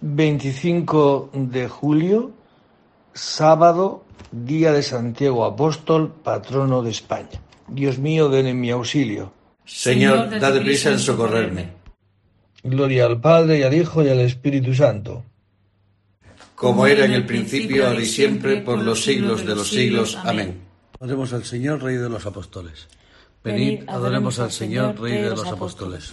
25 de julio, sábado, día de Santiago Apóstol, patrono de España. Dios mío, ven en mi auxilio. Señor, dad prisa en socorrerme. Gloria al Padre y al Hijo y al Espíritu Santo. Como era en el principio, ahora y siempre, por los siglos de los siglos. Amén. Adoremos al Señor, Rey de los Apóstoles. Venid, adoremos al Señor, Rey de los Apóstoles.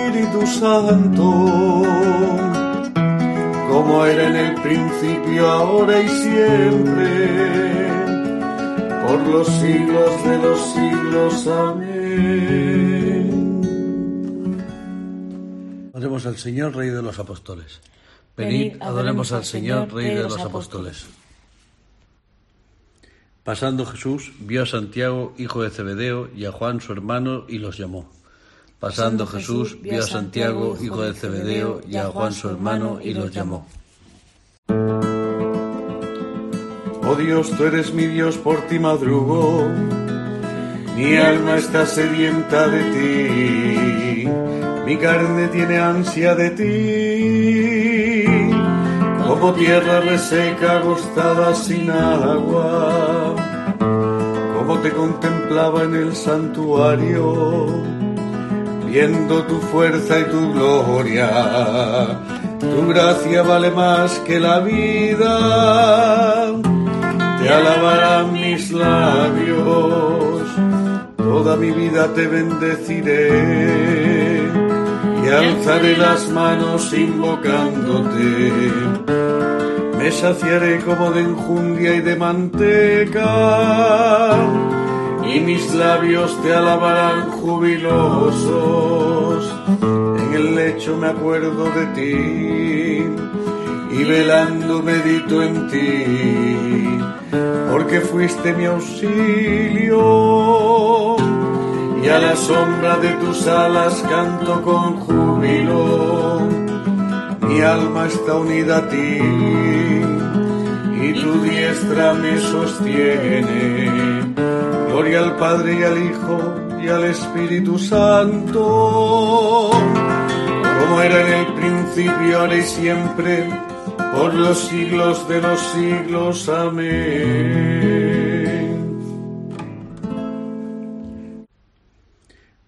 Santo, como era en el principio, ahora y siempre por los siglos de los siglos. Amén. Adoremos al Señor, Rey de los Apóstoles. Venid, adoremos al Señor, Rey de los Apóstoles. Pasando Jesús, vio a Santiago, hijo de Zebedeo, y a Juan, su hermano, y los llamó. Pasando Jesús, vio a Santiago, hijo de Zebedeo, y a Juan, su hermano, y los llamó. Oh Dios, tú eres mi Dios, por ti madrugo. Mi alma está sedienta de ti, mi carne tiene ansia de ti. Como tierra reseca, agostada sin agua, como te contemplaba en el santuario, viendo tu fuerza y tu gloria. Tu gracia vale más que la vida te alabarán mis labios, toda mi vida te bendeciré y alzaré las manos invocándote. Me saciaré como de enjundia y de manteca, y mis labios te alabarán jubilosos. En el lecho me acuerdo de ti y velando medito en ti, porque fuiste mi auxilio, y a la sombra de tus alas canto con júbilo, mi alma está unida a ti, y tu diestra me sostiene, gloria al Padre y al Hijo y al Espíritu Santo, como era en el principio, ahora y siempre, por los siglos de los siglos. Amén.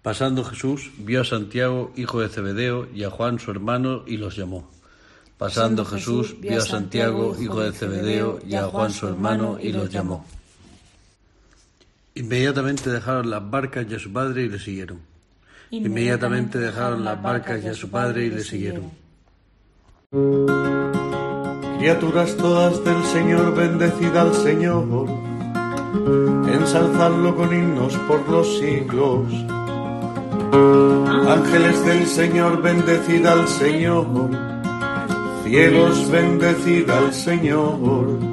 Pasando Jesús, vio a Santiago, hijo de Zebedeo, y a Juan, su hermano, y los llamó. Pasando Jesús, vio a Santiago, hijo de Zebedeo, y a Juan, su hermano, y los llamó. Inmediatamente dejaron las barcas y a su padre y le siguieron. Inmediatamente dejaron las barcas y a su padre y le siguieron. Criaturas todas del Señor, bendecid al Señor, ensalzadlo con himnos por los siglos. Ángeles del Señor, bendecid al Señor, cielos, bendecid al Señor,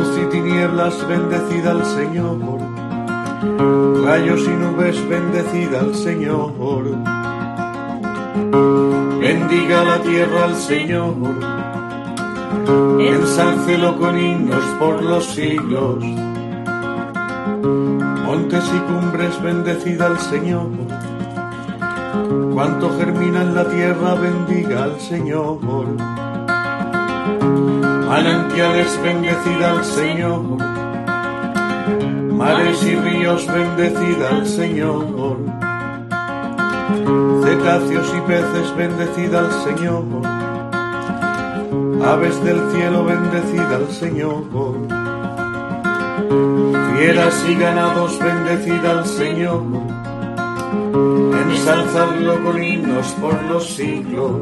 Bendecida al Señor. Rayos y nubes, bendecida al Señor Bendiga la tierra al Señor, ensálcelo con himnos por los siglos. Montes y cumbres, bendecida al Señor. Cuanto germina en la tierra, bendiga al Señor. Manantiales, bendecida al Señor. Mares y ríos, bendecida al Señor cetáceos y peces, bendecida al Señor. Aves del cielo, bendecida al Señor. Fieras y ganados, bendecida al Señor. Ensalzadlo con himnos por los siglos.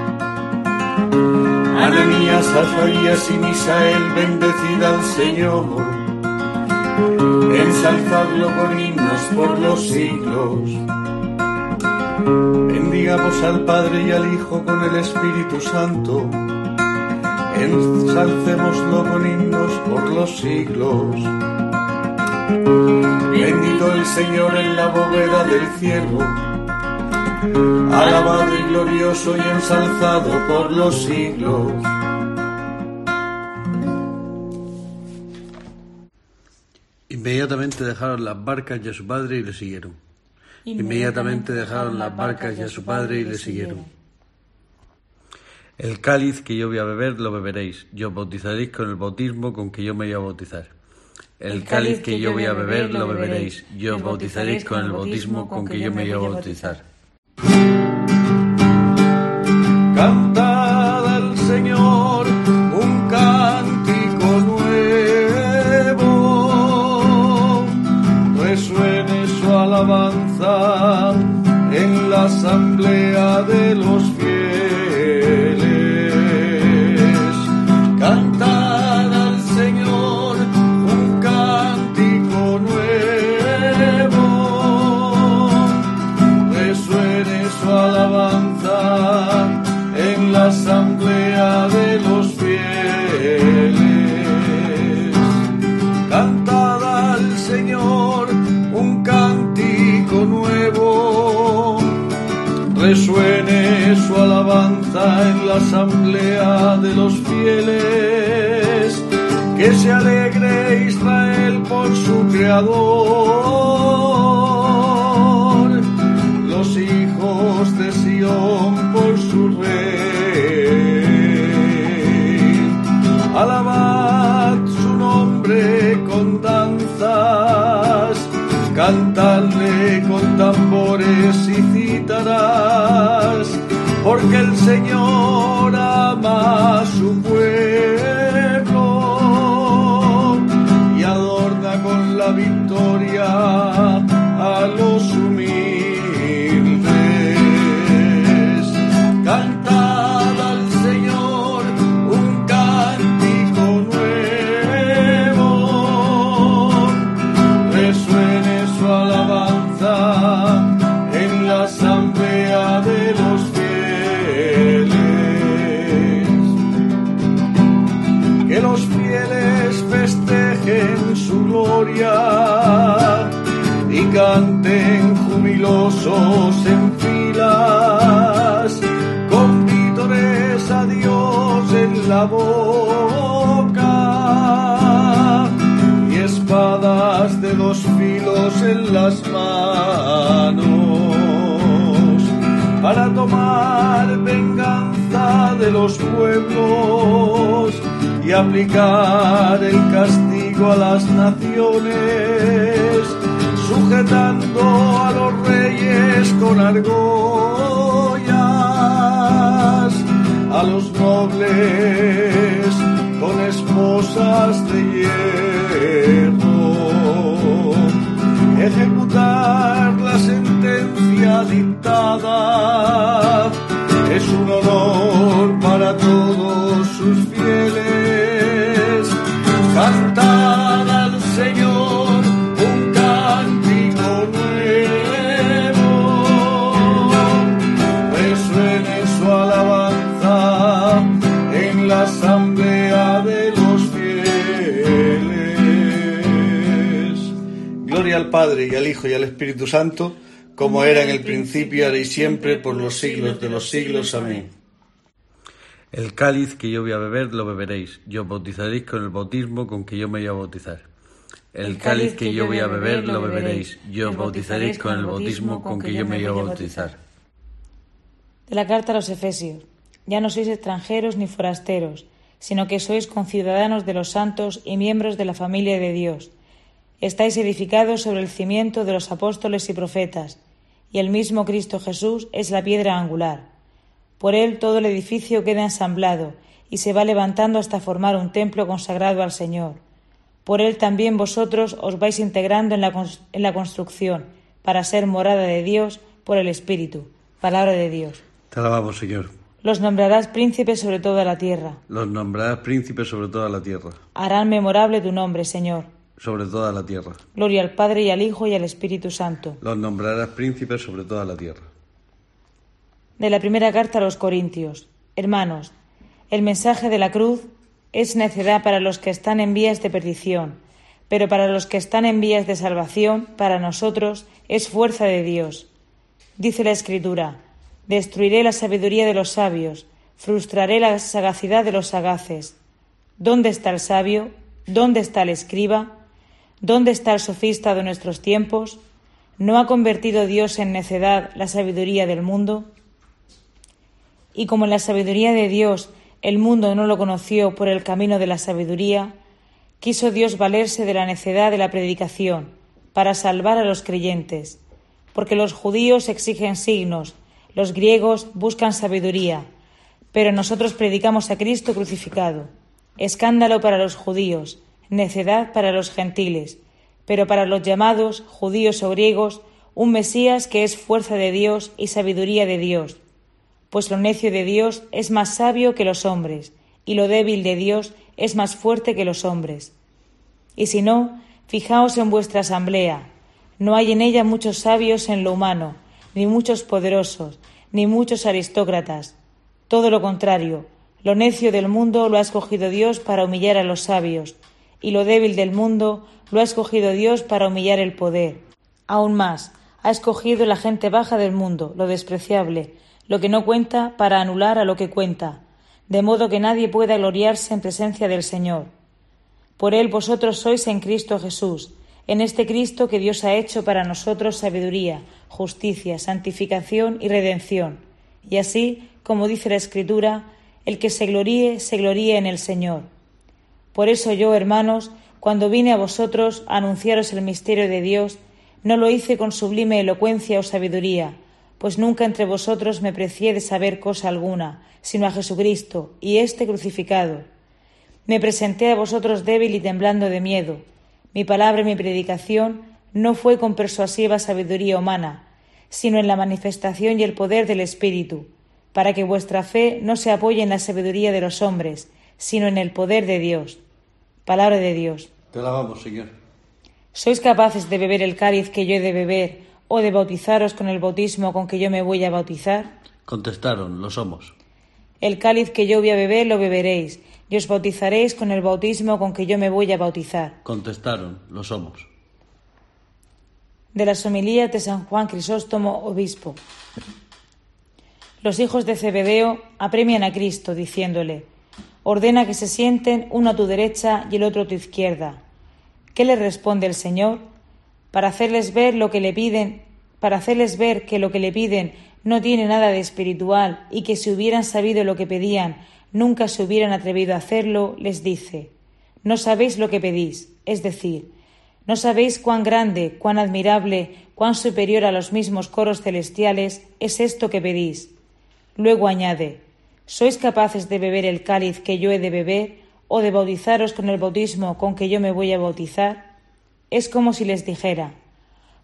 Ananías, Azarías y Misael, bendecida al Señor ensalzadlo con himnos por los siglos. Bendigamos al Padre y al Hijo con el Espíritu Santo. Ensalcémoslo con himnos por los siglos. Bendito el Señor en la bóveda del cielo. Alabado y glorioso y ensalzado por los siglos. Inmediatamente dejaron las barcas y a su padre y le siguieron. Inmediatamente dejaron las barcas y a su padre y le siguieron. El cáliz que yo voy a beber lo beberéis, y os bautizaréis con el bautismo con que yo me voy a bautizar. El cáliz que yo voy a beber lo beberéis, y os bautizaréis con el bautismo con que yo me voy a bautizar. Canta la asamblea de los fieles. Que se alegre Israel por su Creador, los hijos de Sión por su rey. Alabad su nombre con danzas, cantadle con tambores y cítaras, porque el Señor y canten jubilosos en filas con vítores a Dios en la boca y espadas de dos filos en las manos para tomar venganza de los pueblos y aplicar el castigo a las naciones, sujetando a los reyes con argollas, a los nobles con esposas de hierro, ejecutar la sentencia dictada es un honor para todos Padre y al Hijo y al Espíritu Santo, como era en el principio, ahora y siempre, por los siglos de los siglos. Amén. El cáliz que yo voy a beber lo beberéis, y os bautizaréis con el bautismo con que yo me voy a bautizar. El cáliz que yo voy a beber lo beberéis, y os bautizaréis con el bautismo con que yo me voy a bautizar. De la carta a los Efesios. Ya no sois extranjeros ni forasteros, sino que sois conciudadanos de los santos y miembros de la familia de Dios. Estáis edificados sobre el cimiento de los apóstoles y profetas, y el mismo Cristo Jesús es la piedra angular. Por él todo el edificio queda ensamblado y se va levantando hasta formar un templo consagrado al Señor. Por él también vosotros os vais integrando en la, en la construcción para ser morada de Dios por el Espíritu. Palabra de Dios. Te alabamos, Señor. Los nombrarás príncipes sobre toda la tierra. Los nombrarás príncipes sobre toda la tierra. Harán memorable tu nombre, Señor. Sobre toda la tierra. Gloria al Padre y al Hijo y al Espíritu Santo. Los nombrarás príncipes sobre toda la tierra. De la primera carta a los Corintios. Hermanos, el mensaje de la cruz es necedad para los que están en vías de perdición, pero para los que están en vías de salvación, para nosotros es fuerza de Dios. Dice la Escritura, destruiré la sabiduría de los sabios, frustraré la sagacidad de los sagaces. ¿Dónde está el sabio? ¿Dónde está el escriba? ¿Dónde está el sofista de nuestros tiempos? ¿No ha convertido Dios en necedad la sabiduría del mundo? Y como en la sabiduría de Dios el mundo no lo conoció por el camino de la sabiduría, quiso Dios valerse de la necedad de la predicación para salvar a los creyentes, porque los judíos exigen signos, los griegos buscan sabiduría, pero nosotros predicamos a Cristo crucificado, escándalo para los judíos, necedad para los gentiles, pero para los llamados, judíos o griegos, un Mesías que es fuerza de Dios y sabiduría de Dios pues lo necio de Dios es más sabio que los hombres, y lo débil de Dios es más fuerte que los hombres. Y si no, fijaos en vuestra asamblea, no hay en ella muchos sabios en lo humano, ni muchos poderosos, ni muchos aristócratas. Todo lo contrario, lo necio del mundo lo ha escogido Dios para humillar a los sabios, y lo débil del mundo lo ha escogido Dios para humillar el poder. Aún más, ha escogido la gente baja del mundo, lo despreciable, lo que no cuenta para anular a lo que cuenta, de modo que nadie pueda gloriarse en presencia del Señor. Por él vosotros sois en Cristo Jesús, en este Cristo que Dios ha hecho para nosotros sabiduría, justicia, santificación y redención. Y así, como dice la Escritura, el que se gloríe, se gloríe en el Señor. Por eso yo, hermanos, cuando vine a vosotros a anunciaros el misterio de Dios, no lo hice con sublime elocuencia o sabiduría, pues nunca entre vosotros me precié de saber cosa alguna, sino a Jesucristo y éste crucificado. Me presenté a vosotros débil y temblando de miedo. Mi palabra y mi predicación no fue con persuasiva sabiduría humana, sino en la manifestación y el poder del Espíritu, para que vuestra fe no se apoye en la sabiduría de los hombres, sino en el poder de Dios. Palabra de Dios. Te alabamos, Señor. ¿Sois capaces de beber el cáliz que yo he de beber o de bautizaros con el bautismo con que yo me voy a bautizar? Contestaron, lo somos. El cáliz que yo voy a beber lo beberéis, y os bautizaréis con el bautismo con que yo me voy a bautizar. Contestaron, lo somos. De las homilías de San Juan Crisóstomo, obispo. Los hijos de Zebedeo apremian a Cristo, diciéndole, ordena que se sienten uno a tu derecha y el otro a tu izquierda. ¿Qué le responde el Señor? Para hacerles ver lo que le piden, para hacerles ver que lo que le piden no tiene nada de espiritual y que si hubieran sabido lo que pedían, nunca se hubieran atrevido a hacerlo, les dice, no sabéis lo que pedís, es decir, no sabéis cuán grande, cuán admirable, cuán superior a los mismos coros celestiales es esto que pedís. Luego añade, ¿sois capaces de beber el cáliz que yo he de beber o de bautizaros con el bautismo con que yo me voy a bautizar? Es como si les dijera,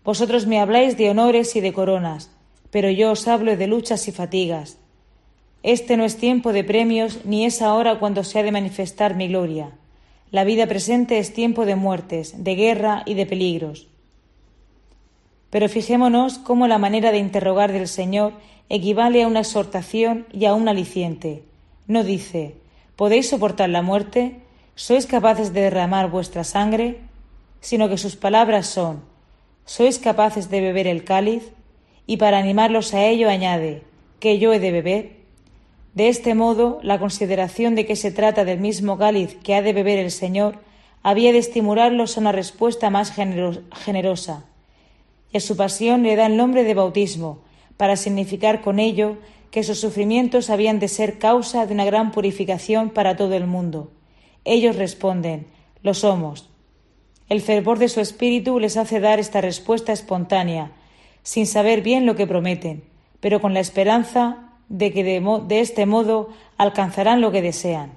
Vosotros me habláis de honores y de coronas, pero yo os hablo de luchas y fatigas. Este no es tiempo de premios, ni es ahora cuando se ha de manifestar mi gloria. La vida presente es tiempo de muertes, de guerra y de peligros. Pero fijémonos cómo la manera de interrogar del Señor equivale a una exhortación y a un aliciente. No dice, ¿podéis soportar la muerte? ¿Sois capaces de derramar vuestra sangre? Sino que sus palabras son, ¿sois capaces de beber el cáliz? Y para animarlos a ello añade, ¿que yo he de beber? De este modo, la consideración de que se trata del mismo cáliz que ha de beber el Señor había de estimularlos a una respuesta más generosa. Y a su pasión le da el nombre de bautismo, para significar con ello que sus sufrimientos habían de ser causa de una gran purificación para todo el mundo. Ellos responden, lo somos. El fervor de su espíritu les hace dar esta respuesta espontánea, sin saber bien lo que prometen, pero con la esperanza de que de, este modo alcanzarán lo que desean.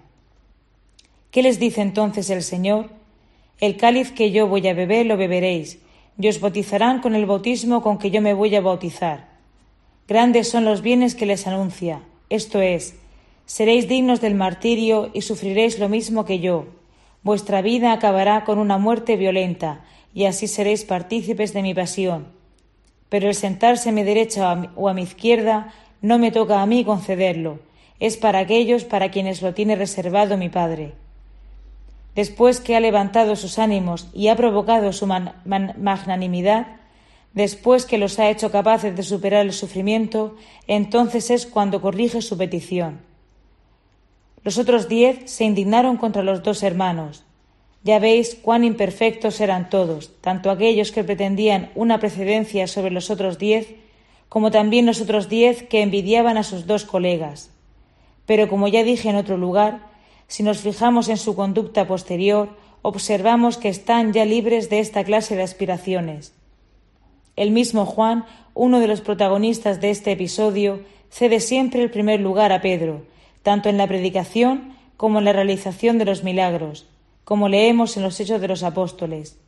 ¿Qué les dice entonces el Señor? El cáliz que yo voy a beber lo beberéis, y os bautizarán con el bautismo con que yo me voy a bautizar. Grandes son los bienes que les anuncia, esto es, seréis dignos del martirio y sufriréis lo mismo que yo. Vuestra vida acabará con una muerte violenta, y así seréis partícipes de mi pasión. Pero el sentarse a mi derecha o a mi izquierda no me toca a mí concederlo, es para aquellos para quienes lo tiene reservado mi Padre. Después que ha levantado sus ánimos y ha provocado su magnanimidad, después que los ha hecho capaces de superar el sufrimiento, entonces es cuando corrige su petición. Los otros diez se indignaron contra los dos hermanos. Ya veis cuán imperfectos eran todos, tanto aquellos que pretendían una precedencia sobre los otros diez, como también los otros diez que envidiaban a sus dos colegas. Pero como ya dije en otro lugar, si nos fijamos en su conducta posterior, observamos que están ya libres de esta clase de aspiraciones. El mismo Juan, uno de los protagonistas de este episodio, cede siempre el primer lugar a Pedro, tanto en la predicación como en la realización de los milagros, como leemos en los Hechos de los Apóstoles.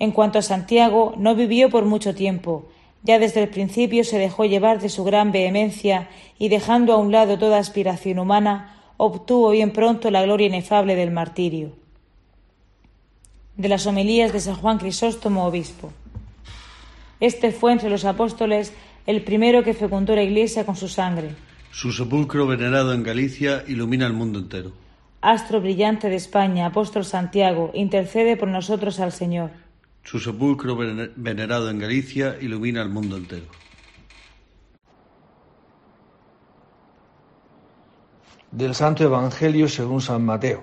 En cuanto a Santiago, no vivió por mucho tiempo, ya desde el principio se dejó llevar de su gran vehemencia y dejando a un lado toda aspiración humana, obtuvo bien pronto la gloria inefable del martirio. De las homilías de San Juan Crisóstomo, obispo. Este fue entre los apóstoles el primero que fecundó la Iglesia con su sangre. Su sepulcro venerado en Galicia ilumina el mundo entero. Astro brillante de España, apóstol Santiago, intercede por nosotros al Señor. Su sepulcro venerado en Galicia ilumina el mundo entero. Del Santo Evangelio según San Mateo.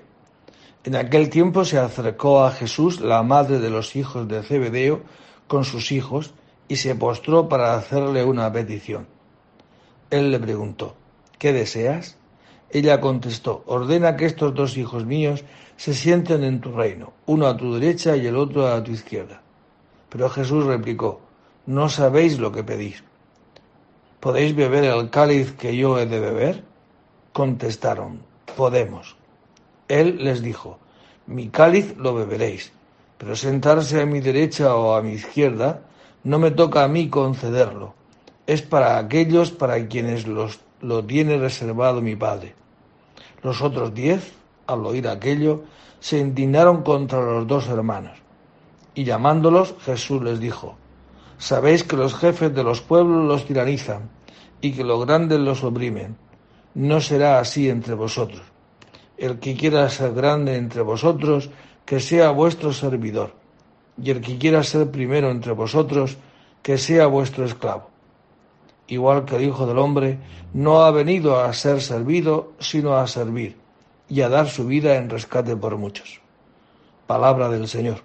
En aquel tiempo se acercó a Jesús la madre de los hijos de Zebedeo con sus hijos y se postró para hacerle una petición. Él le preguntó, ¿qué deseas? Ella contestó, ordena que estos dos hijos míos se sienten en tu reino, uno a tu derecha y el otro a tu izquierda. Pero Jesús replicó, no sabéis lo que pedís. ¿Podéis beber el cáliz que yo he de beber? Contestaron, podemos. Él les dijo, mi cáliz lo beberéis, pero sentarse a mi derecha o a mi izquierda no me toca a mí concederlo. Es para aquellos para quienes los, lo tiene reservado mi Padre. Los otros diez, al oír aquello, se indignaron contra los dos hermanos. Y llamándolos, Jesús les dijo, Sabéis que los jefes de los pueblos los tiranizan y que los grandes los oprimen, no será así entre vosotros. El que quiera ser grande entre vosotros, que sea vuestro servidor, y el que quiera ser primero entre vosotros, que sea vuestro esclavo. Igual que el Hijo del Hombre no ha venido a ser servido, sino a servir, y a dar su vida en rescate por muchos. Palabra del Señor.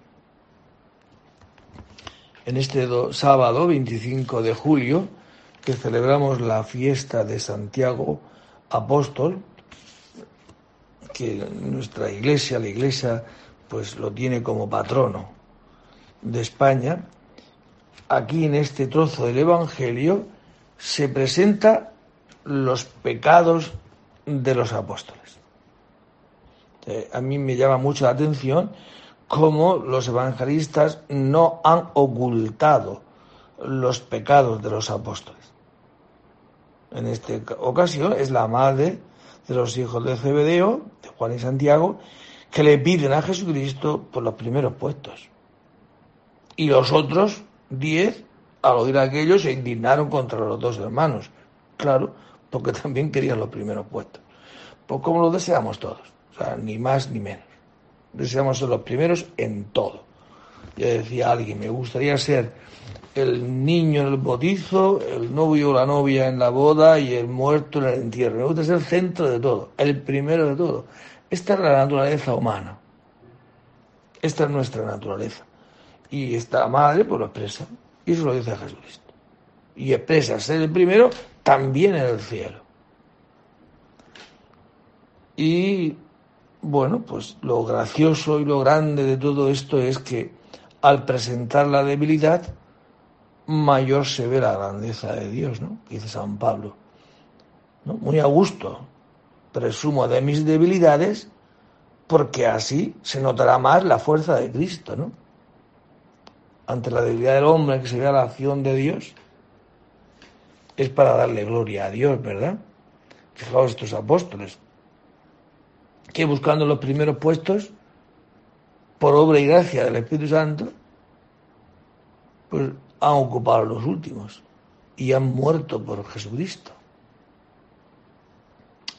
En este sábado 25 de julio, que celebramos la fiesta de Santiago Apóstol, que nuestra iglesia, la iglesia, pues lo tiene como patrono de España, aquí en este trozo del Evangelio se presenta los pecados de los apóstoles. Eh, a mí me llama mucho la atención cómo los evangelistas no han ocultado los pecados de los apóstoles. En esta ocasión es la madre de los hijos de Zebedeo, de Juan y Santiago, que le piden a Jesucristo por los primeros puestos. Y los otros diez, al oír aquello, se indignaron contra los dos hermanos. Claro, porque también querían los primeros puestos. Pues como lo deseamos todos, o sea, ni más ni menos. Deseamos ser los primeros en todo. Yo decía alguien, me gustaría ser el niño en el bautizo, el novio o la novia en la boda y el muerto en el entierro. Me gusta ser el centro de todo, el primero de todo. Esta es la naturaleza humana. Esta es nuestra naturaleza. Y esta madre pues lo expresa. Y eso lo dice Jesucristo. Y expresa ser el primero también en el cielo. Y bueno, pues lo gracioso y lo grande de todo esto es que al presentar la debilidad, mayor se ve la grandeza de Dios, ¿no? Dice San Pablo. ¿no? Muy a gusto. Presumo de mis debilidades porque así se notará más la fuerza de Cristo, ¿no? Ante la debilidad del hombre que se vea la acción de Dios, es para darle gloria a Dios, ¿verdad? Fijaos estos apóstoles, que buscando los primeros puestos, por obra y gracia del Espíritu Santo, pues han ocupado los últimos y han muerto por Jesucristo.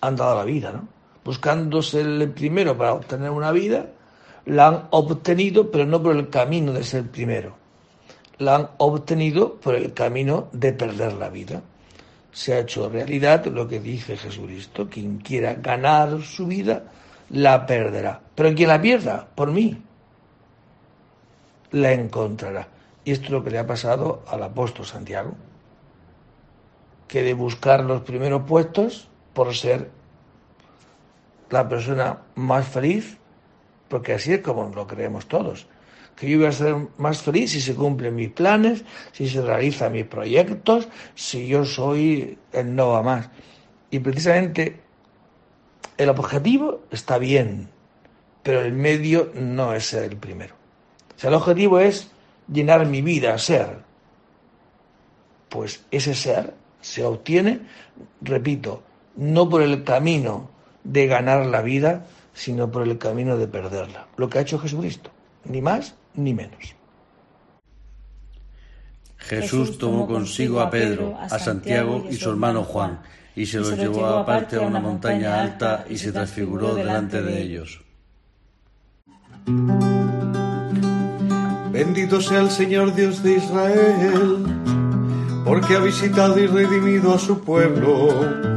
Han dado la vida, ¿no? Buscándose el primero para obtener una vida, la han obtenido, pero no por el camino de ser primero. La han obtenido por el camino de perder la vida. Se ha hecho realidad lo que dice Jesucristo. Quien quiera ganar su vida, la perderá. Pero quien la pierda, por mí, la encontrará. Y esto es lo que le ha pasado al apóstol Santiago, que de buscar los primeros puestos por ser la persona más feliz, porque así es como lo creemos todos, que yo voy a ser más feliz si se cumplen mis planes, si se realizan mis proyectos, si yo soy el no va más. Y precisamente el objetivo está bien, pero el medio no es ser el primero. Sea, el objetivo es llenar mi vida, ser. Pues ese ser se obtiene, repito, no por el camino de ganar la vida, sino por el camino de perderla. Lo que ha hecho Jesucristo, ni más ni menos. Jesús tomó consigo a Pedro, a Santiago y su hermano Juan, y se los llevó aparte a una montaña alta y se transfiguró delante de ellos. Bendito sea el Señor Dios de Israel, porque ha visitado y redimido a su pueblo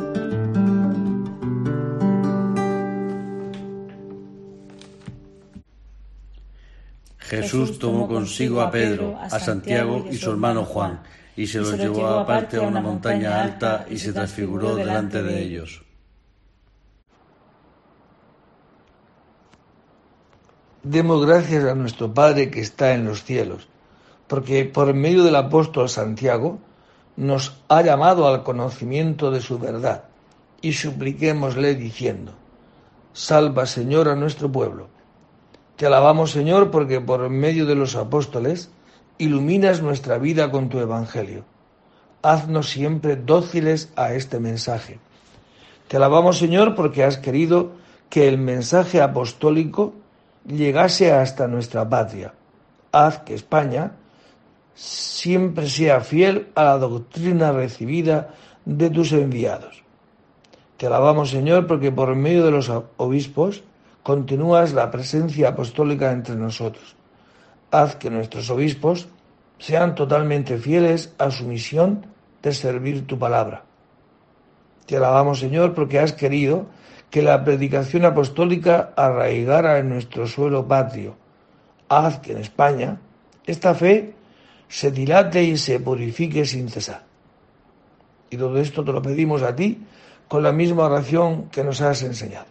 Jesús tomó consigo a Pedro, a Santiago y su hermano Juan, y se los llevó aparte a una montaña alta y se transfiguró delante de ellos. Demos gracias a nuestro Padre que está en los cielos, porque por medio del apóstol Santiago nos ha llamado al conocimiento de su verdad, y supliquémosle diciendo, Salva Señor a nuestro pueblo. Te alabamos Señor porque por medio de los apóstoles iluminas nuestra vida con tu Evangelio. Haznos siempre dóciles a este mensaje. Te alabamos Señor porque has querido que el mensaje apostólico llegase hasta nuestra patria. Haz que España siempre sea fiel a la doctrina recibida de tus enviados. Te alabamos, Señor, porque por medio de los obispos continúas la presencia apostólica entre nosotros. Haz que nuestros obispos sean totalmente fieles a su misión de servir tu palabra. Te alabamos, Señor, porque has querido que la predicación apostólica arraigara en nuestro suelo patrio. Haz que en España esta fe se dilate y se purifique sin cesar. Y todo esto te lo pedimos a ti con la misma oración que nos has enseñado.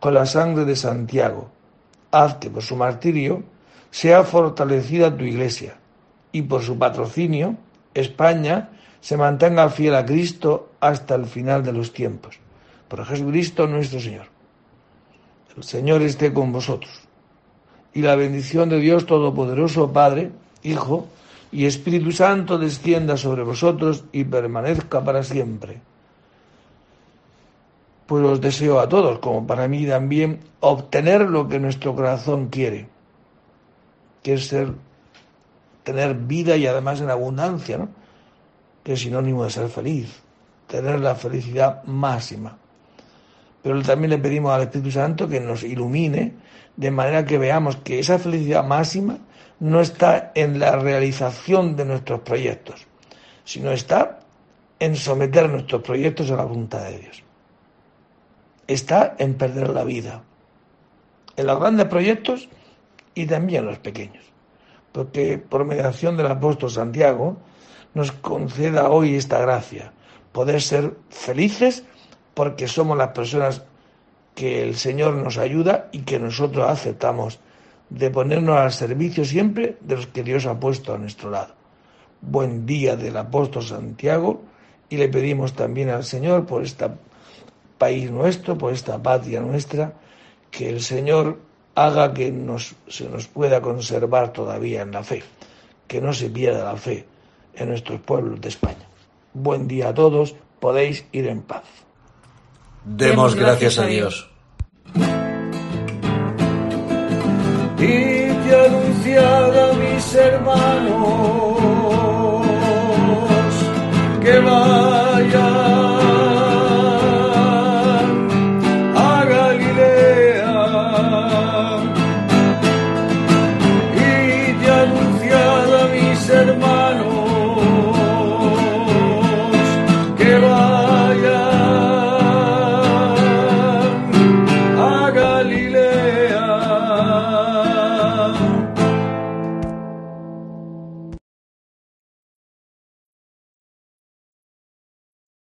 con la sangre de Santiago, haz que por su martirio sea fortalecida tu iglesia y por su patrocinio España se mantenga fiel a Cristo hasta el final de los tiempos por Jesucristo nuestro Señor. El Señor esté con vosotros. Y la bendición de Dios Todopoderoso, Padre, Hijo y Espíritu Santo descienda sobre vosotros y permanezca para siempre. Pues os deseo a todos, como para mí también, obtener lo que nuestro corazón quiere, que es ser, tener vida y además en abundancia, ¿no? que es sinónimo de ser feliz, tener la felicidad máxima pero también le pedimos al Espíritu Santo que nos ilumine de manera que veamos que esa felicidad máxima no está en la realización de nuestros proyectos, sino está en someter nuestros proyectos a la voluntad de Dios. Está en perder la vida, en los grandes proyectos y también en los pequeños. Porque por mediación del apóstol Santiago nos conceda hoy esta gracia, poder ser felices porque somos las personas que el Señor nos ayuda y que nosotros aceptamos de ponernos al servicio siempre de los que Dios ha puesto a nuestro lado. Buen día del apóstol Santiago y le pedimos también al Señor por este país nuestro, por esta patria nuestra, que el Señor haga que se nos pueda conservar todavía en la fe, que no se pierda la fe en nuestros pueblos de España. Buen día a todos, podéis ir en paz. Demos gracias a Dios. Y te anunciar a mis hermanos